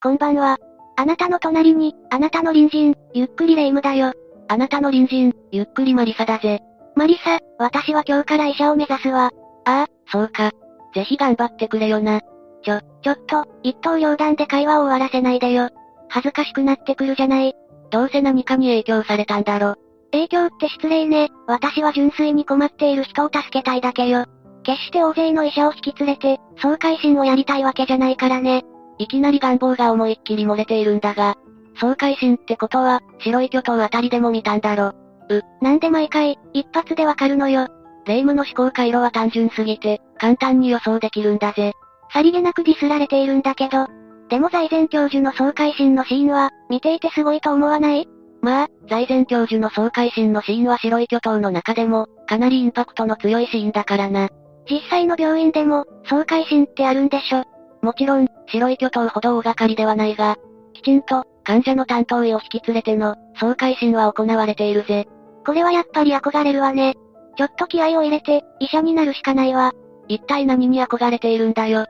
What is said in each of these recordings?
こんばんは。あなたの隣に、あなたの隣人、ゆっくりレ夢ムだよ。あなたの隣人、ゆっくりマリサだぜ。マリサ、私は今日から医者を目指すわ。ああ、そうか。ぜひ頑張ってくれよな。ちょ、ちょっと、一刀両断で会話を終わらせないでよ。恥ずかしくなってくるじゃない。どうせ何かに影響されたんだろ。影響って失礼ね。私は純粋に困っている人を助けたいだけよ。決して大勢の医者を引き連れて、総会心をやりたいわけじゃないからね。いきなり願望が思いっきり漏れているんだが、総会心ってことは、白い巨頭あたりでも見たんだろ。う、なんで毎回、一発でわかるのよ。霊夢の思考回路は単純すぎて、簡単に予想できるんだぜ。さりげなくディスられているんだけど。でも財前教授の総会心のシーンは、見ていてすごいと思わない？まあ、財前教授の総会心のシーンは白い巨頭の中でも、かなりインパクトの強いシーンだからな。実際の病院でも、総会心ってあるんでしょ。もちろん、白い巨頭ほど大掛かりではないが、きちんと、患者の担当医を引き連れての、総会診は行われているぜ。これはやっぱり憧れるわね。ちょっと気合を入れて、医者になるしかないわ。一体何に憧れているんだよ。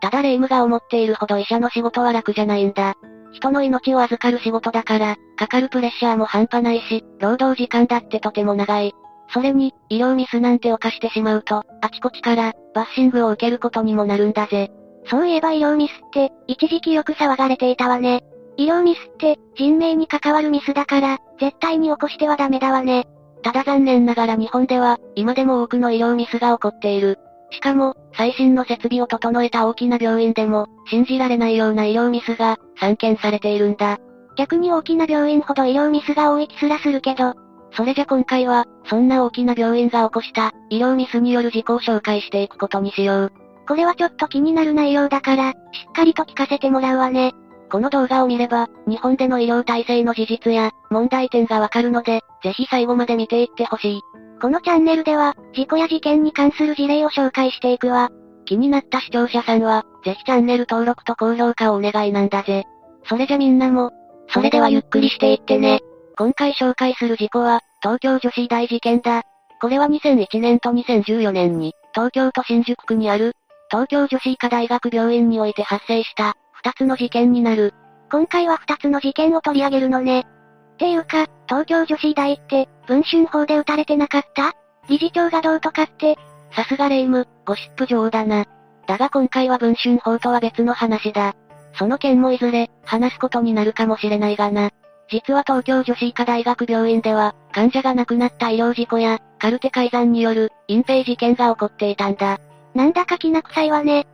ただ霊夢が思っているほど医者の仕事は楽じゃないんだ。人の命を預かる仕事だから、かかるプレッシャーも半端ないし、労働時間だってとても長い。それに、医療ミスなんて犯してしまうと、あちこちから、バッシングを受けることにもなるんだぜ。そういえば医療ミスって、一時期よく騒がれていたわね。医療ミスって、人命に関わるミスだから、絶対に起こしてはダメだわね。ただ残念ながら日本では、今でも多くの医療ミスが起こっている。しかも、最新の設備を整えた大きな病院でも、信じられないような医療ミスが、散見されているんだ。逆に大きな病院ほど医療ミスが多い気すらするけど、それじゃ今回は、そんな大きな病院が起こした、医療ミスによる事故を紹介していくことにしよう。これはちょっと気になる内容だから、しっかりと聞かせてもらうわね。この動画を見れば、日本での医療体制の事実や、問題点がわかるので、ぜひ最後まで見ていってほしい。このチャンネルでは、事故や事件に関する事例を紹介していくわ。気になった視聴者さんは、ぜひチャンネル登録と高評価をお願いなんだぜ。それじゃみんなも、それではゆっくりしていってね。今回紹介する事故は、東京女子大事件だ。これは2001年と2014年に、東京都新宿区にある、東京女子医科大学病院において発生した、二つの事件になる。今回は二つの事件を取り上げるのね。っていうか、東京女子医大って、文春法で撃たれてなかった？理事長がどうとかって。さすがレイム、ゴシップ女王だな。だが今回は文春法とは別の話だ。その件もいずれ、話すことになるかもしれないがな。実は東京女子医科大学病院では、患者が亡くなった医療事故や、カルテ改ざんによる、隠蔽事件が起こっていたんだ。なんだか気な臭いわね。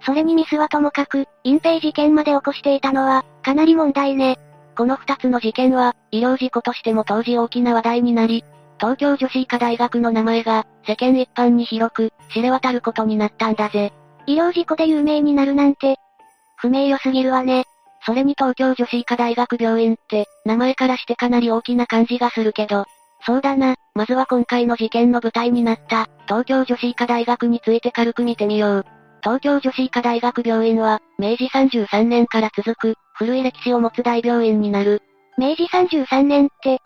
それにミスはともかく、隠蔽事件まで起こしていたのは、かなり問題ね。この二つの事件は、医療事故としても当時大きな話題になり、東京女子医科大学の名前が、世間一般に広く、知れ渡ることになったんだぜ。医療事故で有名になるなんて、不名誉すぎるわね。それに東京女子医科大学病院って、名前からしてかなり大きな感じがするけど、そうだな、まずは今回の事件の舞台になった、東京女子医科大学について軽く見てみよう。東京女子医科大学病院は、明治33年から続く、古い歴史を持つ大病院になる。明治33年って、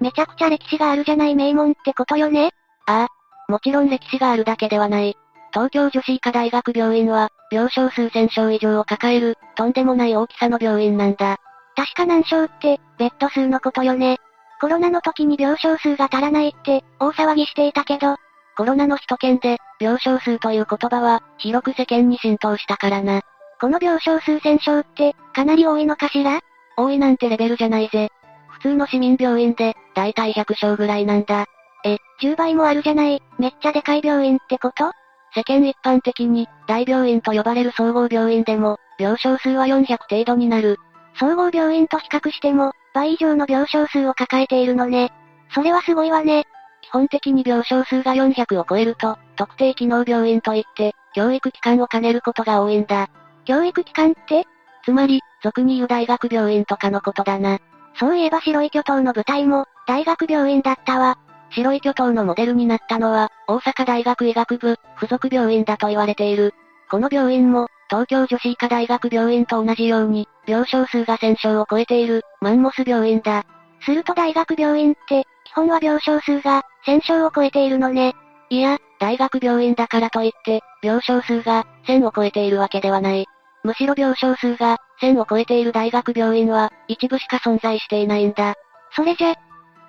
めちゃくちゃ歴史があるじゃない名門ってことよね？ああ。もちろん歴史があるだけではない。東京女子医科大学病院は、病床数千床以上を抱える、とんでもない大きさの病院なんだ。確か何床って、ベッド数のことよね。コロナの時に病床数が足らないって、大騒ぎしていたけど、コロナの首都圏で、病床数という言葉は、広く世間に浸透したからな。この病床数千床って、かなり多いのかしら？多いなんてレベルじゃないぜ。普通の市民病院で、だいたい100床ぐらいなんだ。え、10倍もあるじゃない、めっちゃでかい病院ってこと？世間一般的に、大病院と呼ばれる総合病院でも、病床数は400程度になる。総合病院と比較しても、倍以上の病床数を抱えているのね。それはすごいわね。基本的に病床数が400を超えると、特定機能病院といって、教育機関を兼ねることが多いんだ。教育機関ってつまり、俗に言う大学病院とかのことだな。そういえば白い巨頭の舞台も、大学病院だったわ。白い巨頭のモデルになったのは、大阪大学医学部、附属病院だと言われている。この病院も、東京女子医科大学病院と同じように、病床数が1000床を超えている、マンモス病院だ。すると大学病院って、基本は病床数が、1000床を超えているのね。いや、大学病院だからといって、病床数が、1000を超えているわけではない。むしろ病床数が、1000を超えている大学病院は、一部しか存在していないんだ。それじゃ、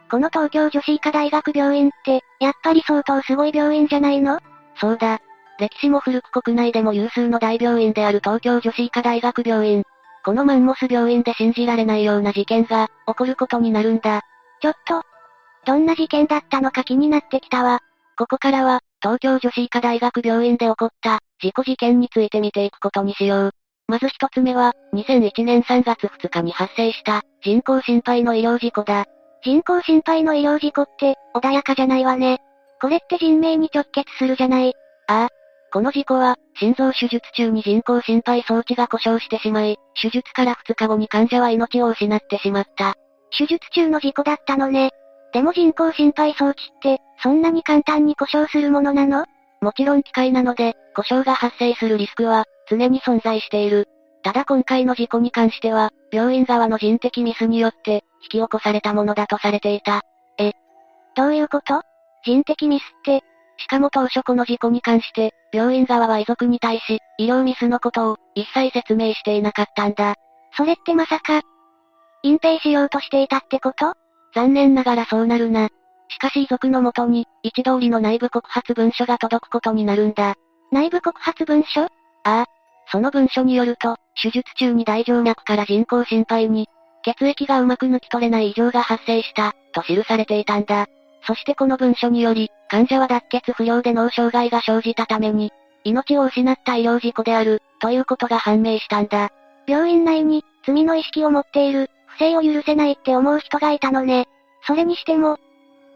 この東京女子医科大学病院って、やっぱり相当すごい病院じゃないの？そうだ。歴史も古く国内でも有数の大病院である東京女子医科大学病院。このマンモス病院で信じられないような事件が、起こることになるんだ。ちょっと、どんな事件だったのか気になってきたわ。ここからは、東京女子医科大学病院で起こった、事故事件について見ていくことにしよう。まず一つ目は、2001年3月2日に発生した、人工心肺の医療事故だ。人工心肺の医療事故って、穏やかじゃないわね。これって人命に直結するじゃない。ああ。この事故は、心臓手術中に人工心肺装置が故障してしまい、手術から2日後に患者は命を失ってしまった。手術中の事故だったのね。でも人工心肺装置って、そんなに簡単に故障するものなの？もちろん機械なので、故障が発生するリスクは、常に存在している。ただ今回の事故に関しては、病院側の人的ミスによって、引き起こされたものだとされていた。え、どういうこと？人的ミスって、しかも当初この事故に関して、病院側は遺族に対し、医療ミスのことを、一切説明していなかったんだ。それってまさか、隠蔽しようとしていたってこと？残念ながらそうなるな。しかし遺族のもとに、一通りの内部告発文書が届くことになるんだ。内部告発文書？ああ。その文書によると、手術中に大静脈から人工心肺に、血液がうまく抜き取れない異常が発生した、と記されていたんだ。そしてこの文書により、患者は脱血不良で脳障害が生じたために、命を失った医療事故である、ということが判明したんだ。病院内に、罪の意識を持っている、不正を許せないって思う人がいたのね。それにしても、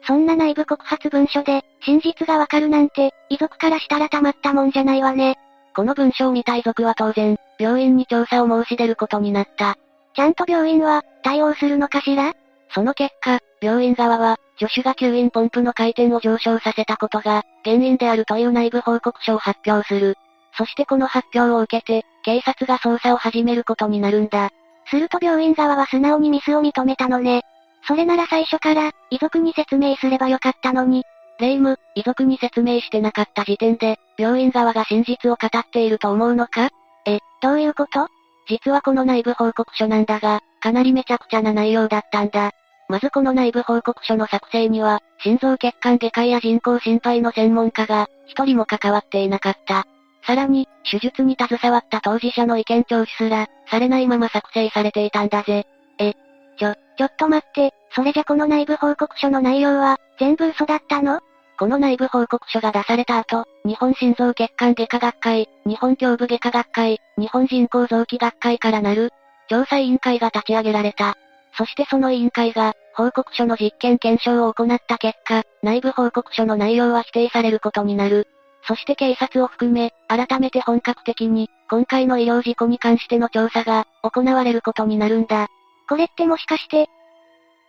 そんな内部告発文書で、真実がわかるなんて、遺族からしたらたまったもんじゃないわね。この文書を見た遺族は当然、病院に調査を申し出ることになった。ちゃんと病院は、対応するのかしら？その結果、病院側は、助手が吸引ポンプの回転を上昇させたことが、原因であるという内部報告書を発表する。そしてこの発表を受けて、警察が捜査を始めることになるんだ。すると病院側は素直にミスを認めたのね。それなら最初から、遺族に説明すればよかったのに。霊夢、遺族に説明してなかった時点で、病院側が真実を語っていると思うのか？え、どういうこと？実はこの内部報告書なんだが、かなりめちゃくちゃな内容だったんだ。まずこの内部報告書の作成には、心臓血管外科医や人工心肺の専門家が、一人も関わっていなかった。さらに、手術に携わった当事者の意見聴取すら、されないまま作成されていたんだぜ。え、ちょ、ちょっと待って、それじゃこの内部報告書の内容は、全部嘘だったの？この内部報告書が出された後、日本心臓血管外科学会、日本胸部外科学会、日本人工臓器学会からなる、調査委員会が立ち上げられた。そしてその委員会が、報告書の実験検証を行った結果、内部報告書の内容は否定されることになる。そして警察を含め、改めて本格的に、今回の医療事故に関しての調査が、行われることになるんだ。これってもしかして、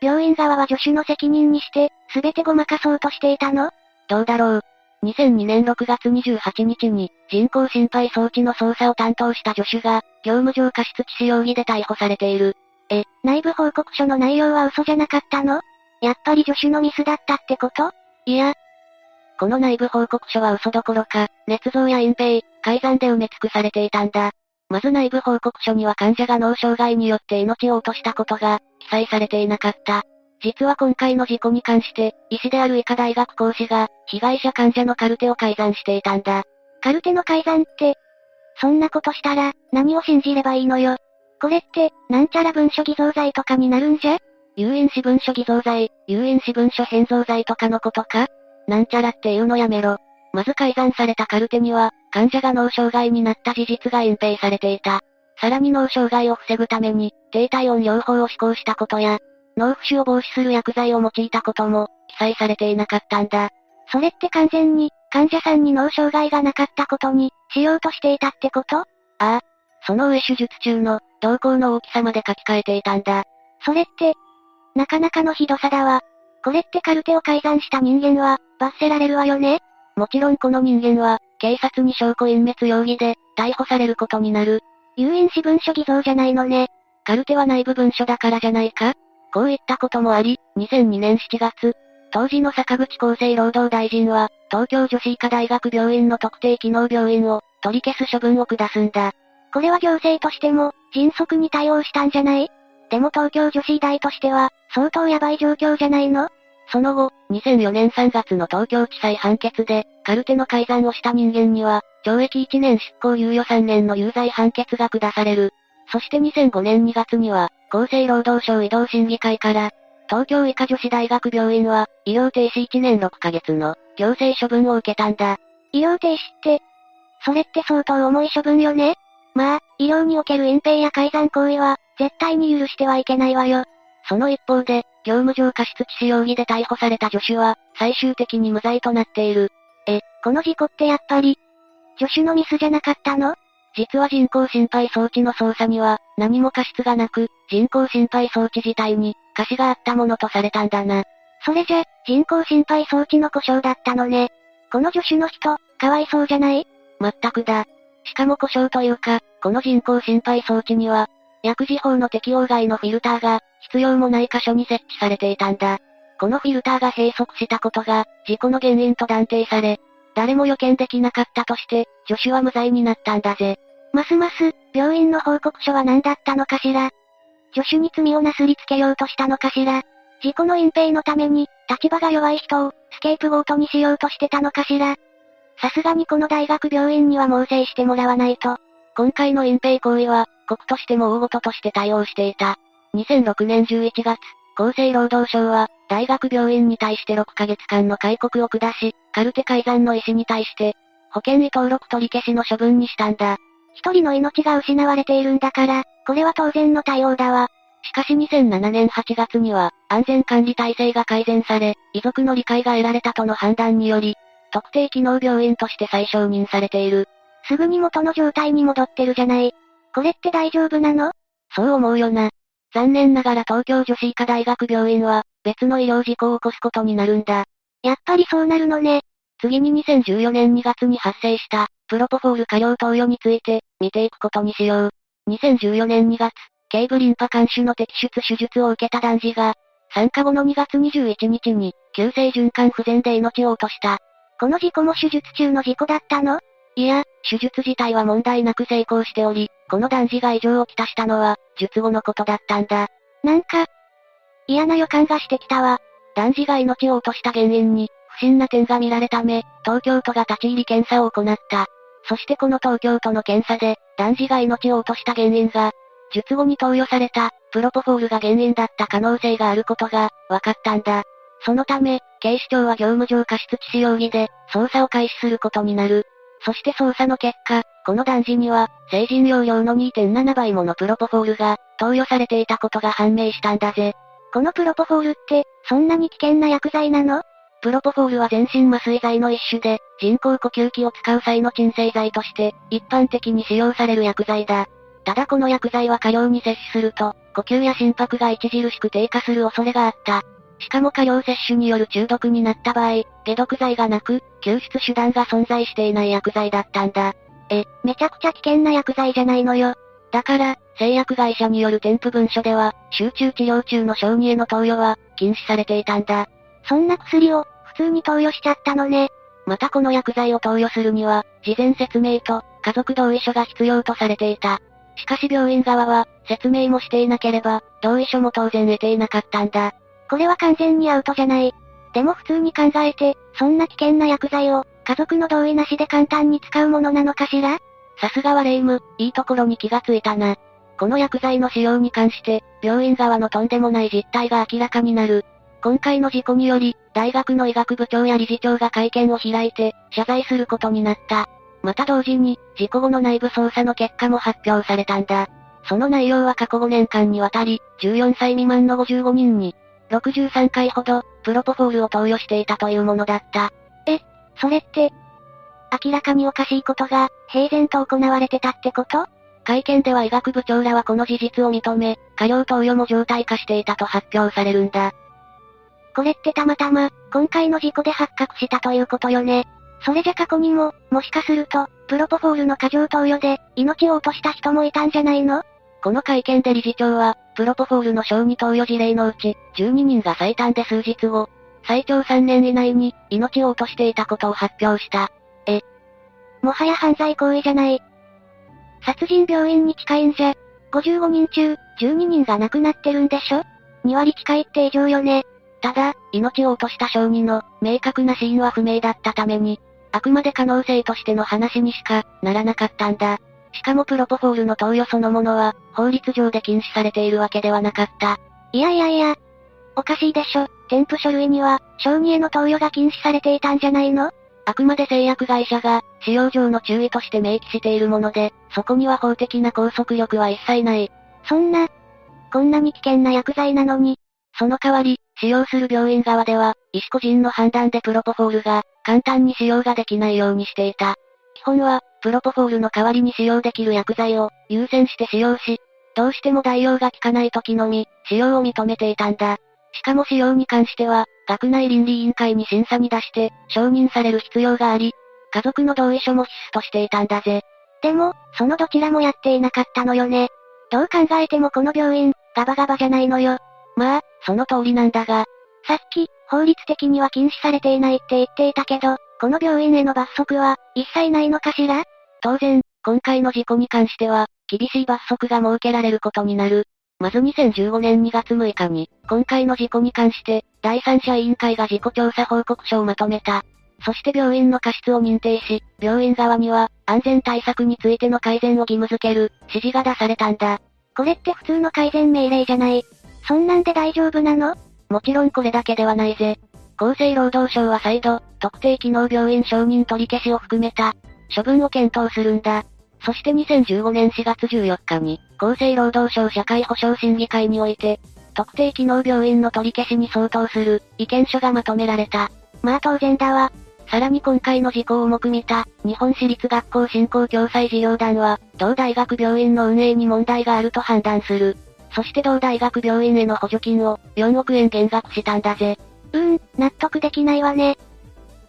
病院側は助手の責任にして、すべてごまかそうとしていたの？どうだろう。2002年6月28日に、人工心肺装置の操作を担当した助手が、業務上過失致死容疑で逮捕されている。え、内部報告書の内容は嘘じゃなかったの？やっぱり助手のミスだったってこと？いや。この内部報告書は嘘どころか、捏造や隠蔽、改ざんで埋め尽くされていたんだ。まず内部報告書には患者が脳障害によって命を落としたことが、記載されていなかった。実は今回の事故に関して、医師である医科大学講師が、被害者患者のカルテを改ざんしていたんだ。カルテの改ざんって、そんなことしたら、何を信じればいいのよ？これって、なんちゃら文書偽造罪とかになるんじゃ？有印私文書偽造罪、有印私文書変造罪とかのことか？なんちゃらって言うのやめろ。まず改ざんされたカルテには、患者が脳障害になった事実が隠蔽されていた。さらに脳障害を防ぐために、低体温療法を施行したことや、脳浮腫を防止する薬剤を用いたことも、記載されていなかったんだ。それって完全に、患者さんに脳障害がなかったことに、しようとしていたってこと？ああ。その上手術中の、瞳孔の大きさまで書き換えていたんだ。それって、なかなかのひどさだわ。これってカルテを改ざんした人間は、罰せられるわよね？もちろんこの人間は、警察に証拠隠滅容疑で、逮捕されることになる。有印私文書偽造じゃないのね。カルテは内部文書だからじゃないか？こういったこともあり、2002年7月、当時の坂口厚生労働大臣は、東京女子医科大学病院の特定機能病院を、取り消す処分を下すんだ。これは行政としても、迅速に対応したんじゃない？でも東京女子医大としては、相当やばい状況じゃないの？その後、2004年3月の東京地裁判決で、カルテの改ざんをした人間には、懲役1年執行猶予3年の有罪判決が下される。そして2005年2月には、厚生労働省移動審議会から、東京医科女子大学病院は、医療停止1年6ヶ月の、行政処分を受けたんだ。医療停止って、それって相当重い処分よね？まあ、医療における隠蔽や改ざん行為は、絶対に許してはいけないわよ。その一方で、業務上過失致死容疑で逮捕された助手は、最終的に無罪となっている。え、この事故ってやっぱり、助手のミスじゃなかったの？実は人工心肺装置の操作には、何も過失がなく、人工心肺装置自体に、過失があったものとされたんだな。それじゃ、人工心肺装置の故障だったのね。この助手の人、かわいそうじゃない？全くだ。しかも故障というか、この人工心肺装置には、薬事法の適用外のフィルターが、必要もない箇所に設置されていたんだ。このフィルターが閉塞したことが、事故の原因と断定され、誰も予見できなかったとして、助手は無罪になったんだぜ。ますます、病院の報告書は何だったのかしら。助手に罪をなすりつけようとしたのかしら。事故の隠蔽のために、立場が弱い人を、スケープゴートにしようとしてたのかしら。さすがにこの大学病院には猛省してもらわないと。今回の隠蔽行為は、国としても大事として対応していた。2006年11月、厚生労働省は、大学病院に対して6ヶ月間の戒告を下し、カルテ改ざんの医師に対して、保険医登録取り消しの処分にしたんだ。一人の命が失われているんだから、これは当然の対応だわ。しかし2007年8月には、安全管理体制が改善され、遺族の理解が得られたとの判断により、特定機能病院として再承認されている。すぐに元の状態に戻ってるじゃない。これって大丈夫なの？そう思うよな。残念ながら東京女子医科大学病院は、別の医療事故を起こすことになるんだ。やっぱりそうなるのね。次に2014年2月に発生した、プロポフォール過量投与について、見ていくことにしよう。2014年2月、頸部リンパ管種の摘出手術を受けた男児が、参加後の2月21日に、急性循環不全で命を落とした。この事故も手術中の事故だったの？いや、手術自体は問題なく成功しており、この男児が異常をきたしたのは、術後のことだったんだ。なんか、嫌な予感がしてきたわ。男児が命を落とした原因に、不審な点が見られたため、東京都が立ち入り検査を行った。そしてこの東京都の検査で、男児が命を落とした原因が、術後に投与された、プロポフォールが原因だった可能性があることが、分かったんだ。そのため、警視庁は業務上過失致死容疑で、捜査を開始することになる。そして捜査の結果、この男児には、成人用量の2.7倍ものプロポフォールが、投与されていたことが判明したんだぜ。このプロポフォールって、そんなに危険な薬剤なの？プロポフォールは全身麻酔剤の一種で、人工呼吸器を使う際の鎮静剤として、一般的に使用される薬剤だ。ただこの薬剤は過量に摂取すると、呼吸や心拍が著しく低下する恐れがあった。しかも過量摂取による中毒になった場合、解毒剤がなく、救出手段が存在していない薬剤だったんだ。え、めちゃくちゃ危険な薬剤じゃないのよ。だから、製薬会社による添付文書では、集中治療中の小児への投与は、禁止されていたんだ。そんな薬を、普通に投与しちゃったのね。またこの薬剤を投与するには、事前説明と、家族同意書が必要とされていた。しかし病院側は、説明もしていなければ、同意書も当然得ていなかったんだ。これは完全にアウトじゃない。でも普通に考えて、そんな危険な薬剤を、家族の同意なしで簡単に使うものなのかしら？さすがはレイム、いいところに気がついたな。この薬剤の使用に関して、病院側のとんでもない実態が明らかになる。今回の事故により、大学の医学部長や理事長が会見を開いて、謝罪することになった。また同時に、事故後の内部捜査の結果も発表されたんだ。その内容は過去5年間にわたり、14歳未満の55人に、63回ほど、プロポフォールを投与していたというものだった。え、それって、明らかにおかしいことが、平然と行われてたってこと？会見では医学部長らはこの事実を認め、過量投与も常態化していたと発表されるんだ。これってたまたま、今回の事故で発覚したということよね。それじゃ過去にも、もしかすると、プロポフォールの過剰投与で、命を落とした人もいたんじゃないの？この会見で理事長は、プロポフォールの小児投与事例のうち、12人が最短で数日後、最長3年以内に、命を落としていたことを発表した。え、もはや犯罪行為じゃない。殺人病院に近いんじゃ。55人中、12人が亡くなってるんでしょ ?2 割近いって異常よね。ただ、命を落とした小児の、明確な死因は不明だったために、あくまで可能性としての話にしか、ならなかったんだ。しかもプロポフォールの投与そのものは、法律上で禁止されているわけではなかった。いやいやいや。おかしいでしょ。添付書類には、小児への投与が禁止されていたんじゃないの？あくまで製薬会社が、使用上の注意として明記しているもので、そこには法的な拘束力は一切ない。そんな、こんなに危険な薬剤なのに。その代わり、使用する病院側では、医師個人の判断でプロポフォールが、簡単に使用ができないようにしていた。基本は、プロポフォールの代わりに使用できる薬剤を、優先して使用し、どうしても代用が効かない時のみ、使用を認めていたんだ。しかも使用に関しては、学内倫理委員会に審査に出して、承認される必要があり、家族の同意書も必須としていたんだぜ。でも、そのどちらもやっていなかったのよね。どう考えてもこの病院、ガバガバじゃないのよ。まあ、その通りなんだが。さっき、法律的には禁止されていないって言っていたけど、この病院への罰則は、一切ないのかしら？当然、今回の事故に関しては、厳しい罰則が設けられることになる。まず2015年2月6日に、今回の事故に関して、第三者委員会が事故調査報告書をまとめた。そして病院の過失を認定し、病院側には、安全対策についての改善を義務付ける、指示が出されたんだ。これって普通の改善命令じゃない。そんなんで大丈夫なの？もちろんこれだけではないぜ。厚生労働省は再度、特定機能病院承認取り消しを含めた、処分を検討するんだ。そして2015年4月14日に、厚生労働省社会保障審議会において、特定機能病院の取り消しに相当する、意見書がまとめられた。まあ当然だわ。さらに今回の事故を重く見た、日本私立学校振興共済事業団は、同大学病院の運営に問題があると判断する。そして同大学病院への補助金を、4億円減額したんだぜ。うーん、納得できないわね。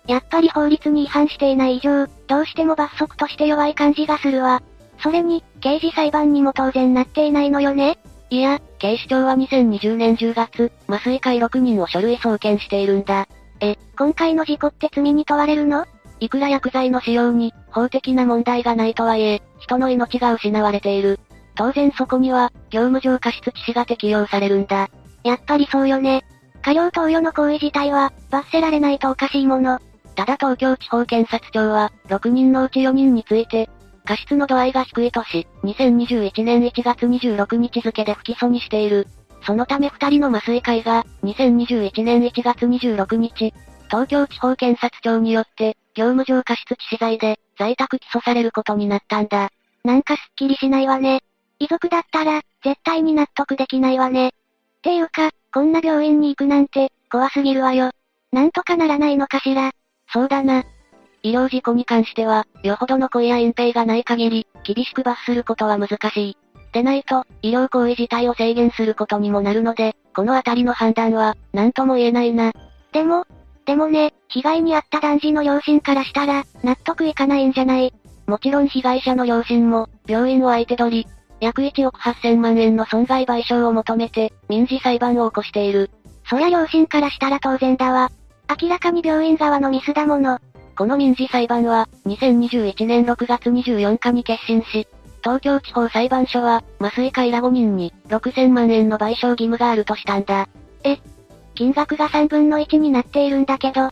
やっぱり法律に違反していない以上、どうしても罰則として弱い感じがするわ。それに、刑事裁判にも当然なっていないのよねいや、警視庁は2020年10月、麻酔科医6人を書類送検しているんだ。え、今回の事故って罪に問われるの？いくら薬剤の使用に、法的な問題がないとはいえ、人の命が失われている。当然そこには、業務上過失致死が適用されるんだ。やっぱりそうよね。過料投与の行為自体は、罰せられないとおかしいもの。ただ東京地方検察庁は、6人のうち4人について、過失の度合いが低いとし、2021年1月26日付で不起訴にしている。そのため二人の麻酔科医が、2021年1月26日、東京地方検察庁によって、業務上過失致死罪で、在宅起訴されることになったんだ。なんかすっきりしないわね。遺族だったら、絶対に納得できないわね。ていうか、こんな病院に行くなんて、怖すぎるわよ。なんとかならないのかしら。そうだな。医療事故に関しては、よほどの故意や隠蔽がない限り、厳しく罰することは難しい。でないと、医療行為自体を制限することにもなるので、このあたりの判断は、何とも言えないな。でも、でもね、被害に遭った男児の両親からしたら、納得いかないんじゃないもちろん被害者の両親も、病院を相手取り、約1億8000万円の損害賠償を求めて、民事裁判を起こしている。そりゃ両親からしたら当然だわ。明らかに病院側のミスだもの。この民事裁判は、2021年6月24日に決審し、東京地方裁判所は、麻酔科医ら5人に、6000万円の賠償義務があるとしたんだ。え、金額が3分の1になっているんだけど。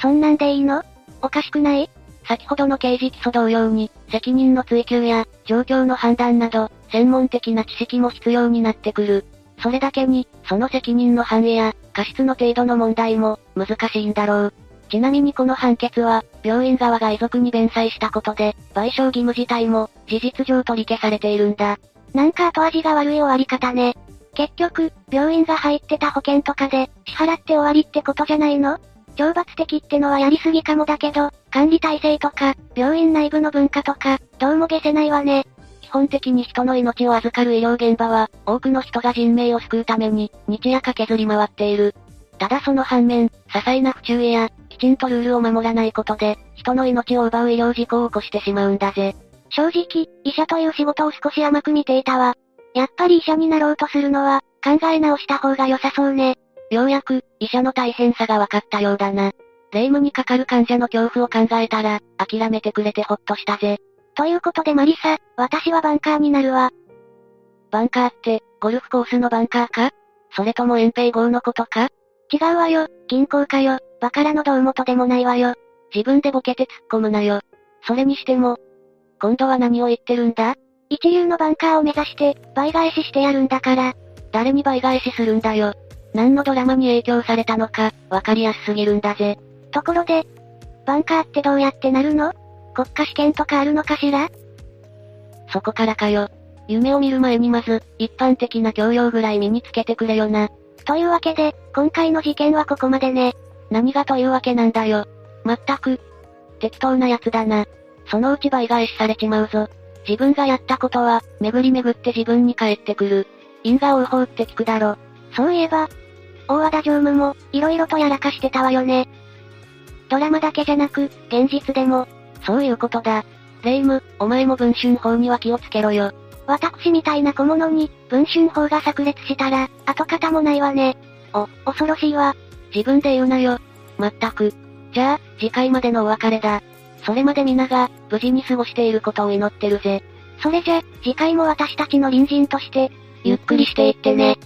そんなんでいいの？おかしくない？先ほどの刑事起訴同様に、責任の追及や、状況の判断など、専門的な知識も必要になってくる。それだけに、その責任の範囲や、過失の程度の問題も、難しいんだろう。ちなみにこの判決は、病院側が遺族に弁済したことで、賠償義務自体も、事実上取り消されているんだ。なんか後味が悪い終わり方ね。結局、病院が入ってた保険とかで、支払って終わりってことじゃないの？懲罰的ってのはやりすぎかもだけど、管理体制とか、病院内部の文化とか、どうも消せないわね。基本的に人の命を預かる医療現場は、多くの人が人命を救うために、日夜駆けずり回っている。ただその反面、些細な不注意や、きちんとルールを守らないことで、人の命を奪う医療事故を起こしてしまうんだぜ。正直、医者という仕事を少し甘く見ていたわ。やっぱり医者になろうとするのは、考え直した方が良さそうね。ようやく、医者の大変さが分かったようだな。霊夢にかかる患者の恐怖を考えたら、諦めてくれてほっとしたぜ。ということでマリサ、私はバンカーになるわ。バンカーって、ゴルフコースのバンカーか？それとも遠平号のことか？違うわよ、銀行かよ、バカラの胴元でもないわよ。自分でボケて突っ込むなよ。それにしても、今度は何を言ってるんだ？一流のバンカーを目指して、倍返ししてやるんだから。誰に倍返しするんだよ。何のドラマに影響されたのか、わかりやすすぎるんだぜ。ところで、バンカーってどうやってなるの？国家試験とかあるのかしら？そこからかよ。夢を見る前にまず、一般的な教養ぐらい身につけてくれよな。というわけで、今回の事件はここまでね。何がというわけなんだよ。まったく。適当なやつだな。そのうち倍返しされちまうぞ。自分がやったことは、巡り巡って自分に返ってくる。因果応報って聞くだろ。そういえば、大和田常務も、色々とやらかしてたわよね。ドラマだけじゃなく、現実でも。そういうことだ。レイム、お前も文春法には気をつけろよ。私みたいな小物に、文春法が炸裂したら、跡形もないわね。お、恐ろしいわ。自分で言うなよ。まったく。じゃあ、次回までのお別れだ。それまで皆が、無事に過ごしていることを祈ってるぜ。それじゃ、次回も私たちの隣人として、ゆっくりしていってね。